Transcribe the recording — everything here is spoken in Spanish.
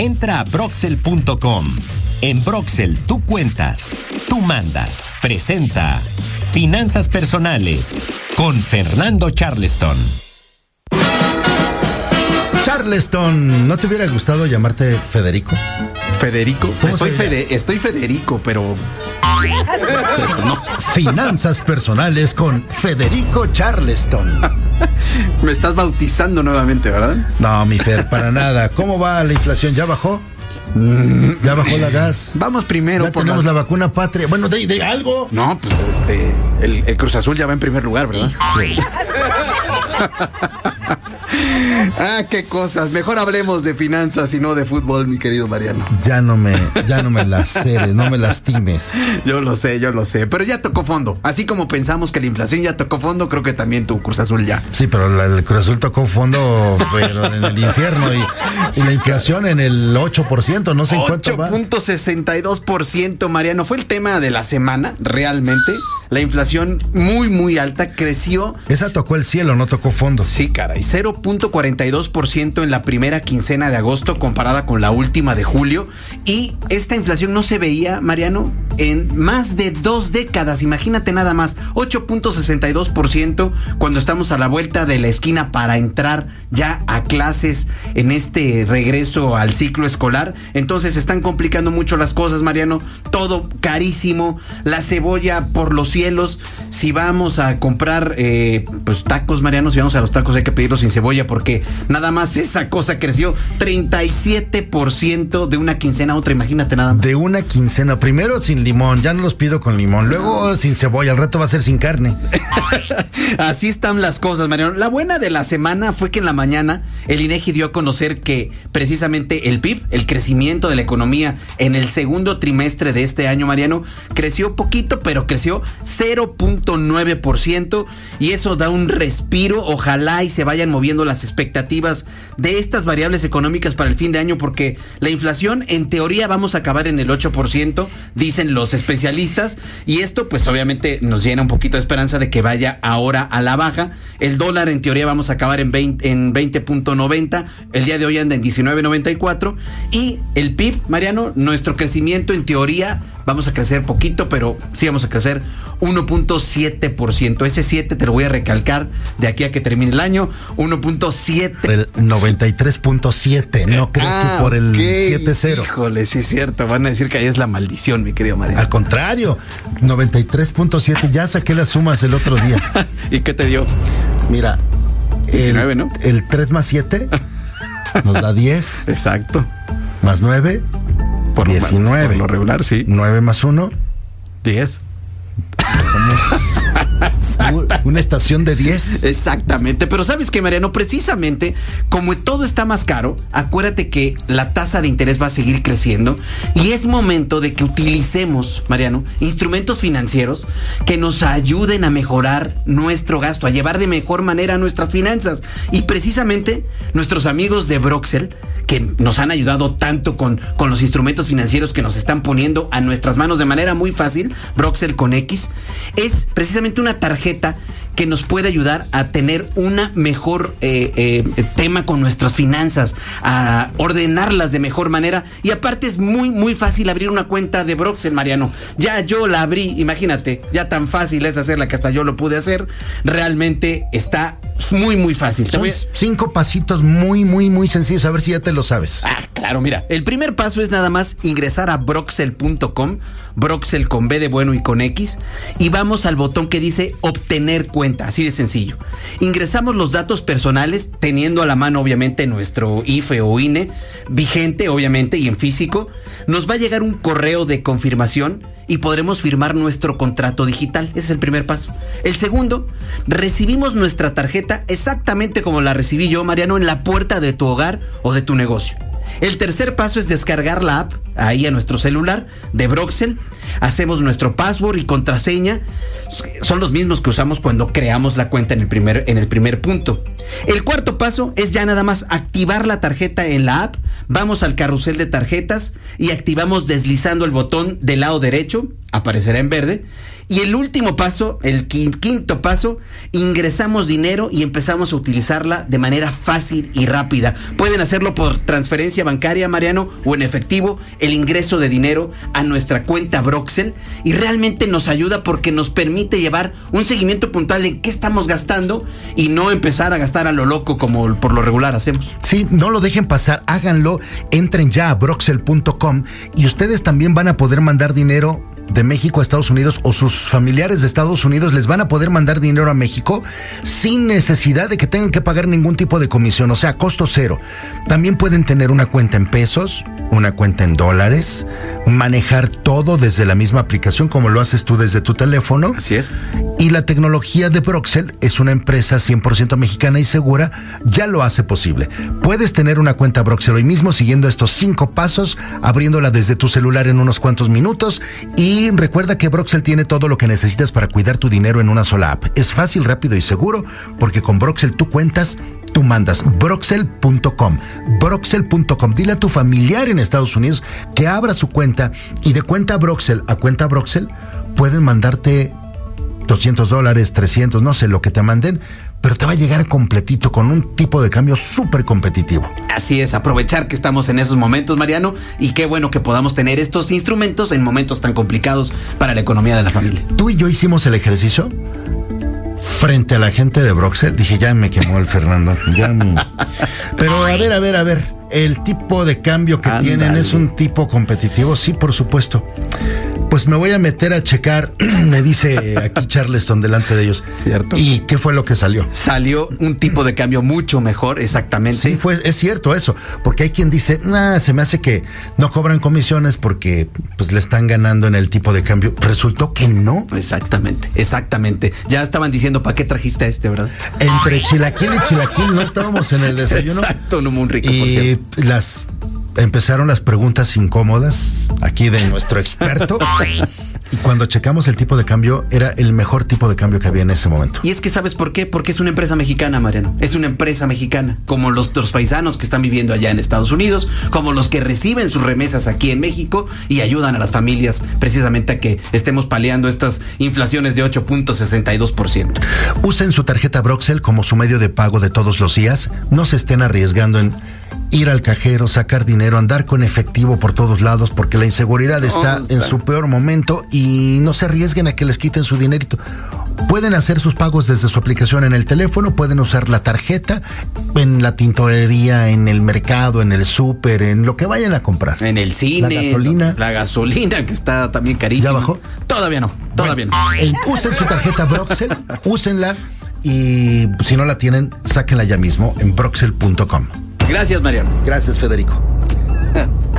Entra a broxel.com. En Broxel tú cuentas, tú mandas. Presenta Finanzas Personales con Fernando Charleston. Charleston, ¿no te hubiera gustado llamarte Federico? Federico. ¿Cómo Estoy, Fede- estoy Federico, pero. no. Finanzas personales con Federico Charleston. Me estás bautizando nuevamente, ¿verdad? No, mi Fer, para nada. ¿Cómo va la inflación? ¿Ya bajó? ¿Ya bajó la gas? Vamos primero ¿Ya por tenemos la vacuna patria? Bueno, de, de algo. No, pues este. El, el Cruz Azul ya va en primer lugar, ¿verdad? ah, qué cosas. Mejor hablemos de finanzas y no de fútbol, mi querido Mariano. Ya no me, ya no me laceres, no me lastimes. Yo lo sé, yo lo sé. Pero ya tocó fondo. Así como pensamos que la inflación ya tocó fondo, creo que también tu Cruz Azul ya. Sí, pero la- el Cruz Azul tocó fondo, pero en el infierno y, y la inflación en el 8%, no sé en cuánto va. 8.62%, Mariano. Fue el tema de la semana, realmente. La inflación muy, muy alta creció. Esa tocó el cielo, no tocó fondo. Sí, caray. 0.42% en la primera quincena de agosto comparada con la última de julio. Y esta inflación no se veía, Mariano, en más de dos décadas. Imagínate nada más. 8.62% cuando estamos a la vuelta de la esquina para entrar ya a clases en este regreso al ciclo escolar. Entonces están complicando mucho las cosas, Mariano. Todo carísimo. La cebolla por los cielos. Si vamos a comprar eh, pues tacos, Mariano, si vamos a los tacos hay que pedirlos sin cebolla porque nada más esa cosa creció 37% de una quincena a otra. Imagínate nada más. De una quincena, primero sin limón, ya no los pido con limón, luego sin cebolla, al reto va a ser sin carne. Así están las cosas, Mariano. La buena de la semana fue que en la mañana el INEGI dio a conocer que precisamente el PIB, el crecimiento de la economía en el segundo trimestre de este año, Mariano, creció poquito, pero creció 0.9% y eso da un respiro. Ojalá y se vayan moviendo las expectativas de estas variables económicas para el fin de año porque la inflación en teoría vamos a acabar en el 8%, dicen los especialistas, y esto pues obviamente nos llena un poquito de esperanza de que vaya ahora a la baja. El dólar en teoría vamos a acabar en 20 en 20.90, el día de hoy anda en 19.94 y el PIB, Mariano, nuestro crecimiento en teoría vamos a crecer poquito, pero sí vamos a crecer 1.7%. Ese 7 te lo voy a recalcar de aquí a que termine el año, 1.7 El 93.7, no crees Ah, que por el ok. 7-0. Híjole, sí es cierto. Van a decir que ahí es la maldición, mi querido Mariano. Al contrario, 93.7, ya saqué las sumas el otro día. ¿Y qué te dio? Mira, 19, el, ¿no? El 3 más 7 nos da 10, Exacto. más 9, Por lo- 19. Por lo regular, sí. 9 más 1, 10. Una estación de 10. Exactamente, pero sabes que Mariano, precisamente como todo está más caro, acuérdate que la tasa de interés va a seguir creciendo y es momento de que utilicemos, Mariano, instrumentos financieros que nos ayuden a mejorar nuestro gasto, a llevar de mejor manera nuestras finanzas. Y precisamente nuestros amigos de Broxel, que nos han ayudado tanto con, con los instrumentos financieros que nos están poniendo a nuestras manos de manera muy fácil, Broxel con X, es precisamente una tarjeta que nos puede ayudar a tener una mejor eh, eh, tema con nuestras finanzas, a ordenarlas de mejor manera. Y aparte es muy, muy fácil abrir una cuenta de Broxel, Mariano. Ya yo la abrí, imagínate, ya tan fácil es hacerla que hasta yo lo pude hacer. Realmente está muy, muy fácil. Son a- cinco pasitos muy, muy, muy sencillos. A ver si ya te lo sabes. Ah, claro, mira. El primer paso es nada más ingresar a broxel.com, broxel con B de bueno y con X, y vamos al botón que dice obtener cuenta, así de sencillo. Ingresamos los datos personales, teniendo a la mano obviamente nuestro IFE o INE, vigente obviamente y en físico. Nos va a llegar un correo de confirmación y podremos firmar nuestro contrato digital. Ese es el primer paso. El segundo, recibimos nuestra tarjeta exactamente como la recibí yo, Mariano, en la puerta de tu hogar o de tu negocio. El tercer paso es descargar la app ahí a nuestro celular de Broxel. Hacemos nuestro password y contraseña. Son los mismos que usamos cuando creamos la cuenta en el primer, en el primer punto. El cuarto paso es ya nada más activar la tarjeta en la app. Vamos al carrusel de tarjetas y activamos deslizando el botón del lado derecho. Aparecerá en verde. Y el último paso, el quinto paso, ingresamos dinero y empezamos a utilizarla de manera fácil y rápida. Pueden hacerlo por transferencia bancaria, Mariano, o en efectivo, el ingreso de dinero a nuestra cuenta Broxel. Y realmente nos ayuda porque nos permite llevar un seguimiento puntual de qué estamos gastando y no empezar a gastar a lo loco como por lo regular hacemos. Sí, no lo dejen pasar, háganlo, entren ya a broxel.com y ustedes también van a poder mandar dinero de México a Estados Unidos o sus familiares de Estados Unidos les van a poder mandar dinero a México sin necesidad de que tengan que pagar ningún tipo de comisión, o sea, costo cero. También pueden tener una cuenta en pesos, una cuenta en dólares, manejar todo desde la misma aplicación como lo haces tú desde tu teléfono. Así es. Y la tecnología de Broxel es una empresa 100% mexicana y segura, ya lo hace posible. Puedes tener una cuenta Broxel hoy mismo siguiendo estos cinco pasos, abriéndola desde tu celular en unos cuantos minutos y recuerda que Broxel tiene todo lo que necesitas para cuidar tu dinero en una sola app. Es fácil, rápido y seguro porque con Broxel tú cuentas tú mandas broxel.com, broxel.com. Dile a tu familiar en Estados Unidos que abra su cuenta y de cuenta Broxel a cuenta Broxel pueden mandarte 200 dólares, 300, no sé lo que te manden, pero te va a llegar completito con un tipo de cambio súper competitivo. Así es, aprovechar que estamos en esos momentos, Mariano, y qué bueno que podamos tener estos instrumentos en momentos tan complicados para la economía de la familia. Tú y yo hicimos el ejercicio frente a la gente de Broxel. Dije, ya me quemó el Fernando. Ya Pero a ver, a ver, a ver. El tipo de cambio que tienen es un tipo competitivo, sí, por supuesto. Pues me voy a meter a checar, me dice aquí Charleston delante de ellos. Cierto. ¿Y qué fue lo que salió? Salió un tipo de cambio mucho mejor, exactamente. Sí, fue, es cierto eso, porque hay quien dice, nah, se me hace que no cobran comisiones porque pues le están ganando en el tipo de cambio. Resultó que no. Exactamente, exactamente. Ya estaban diciendo, ¿para qué trajiste a este, verdad? Entre chilaquil y chilaquil no estábamos en el desayuno. Exacto, no muy rico, y las empezaron las preguntas incómodas aquí de nuestro experto. Y cuando checamos el tipo de cambio, era el mejor tipo de cambio que había en ese momento. Y es que sabes por qué? Porque es una empresa mexicana, Mariano. Es una empresa mexicana, como los, los paisanos que están viviendo allá en Estados Unidos, como los que reciben sus remesas aquí en México y ayudan a las familias precisamente a que estemos paliando estas inflaciones de 8.62%. Usen su tarjeta Broxel como su medio de pago de todos los días. No se estén arriesgando en ir al cajero, sacar dinero, andar con efectivo por todos lados, porque la inseguridad está en su peor momento y no se arriesguen a que les quiten su dinerito. Pueden hacer sus pagos desde su aplicación en el teléfono, pueden usar la tarjeta en la tintorería, en el mercado, en el súper, en lo que vayan a comprar. En el cine. La gasolina. La gasolina que está también carísima. ¿Ya bajó? Todavía no, todavía no. usen su tarjeta Broxel, úsenla y si no la tienen, sáquenla ya mismo en broxel.com. Gracias, Mariano. Gracias, Federico.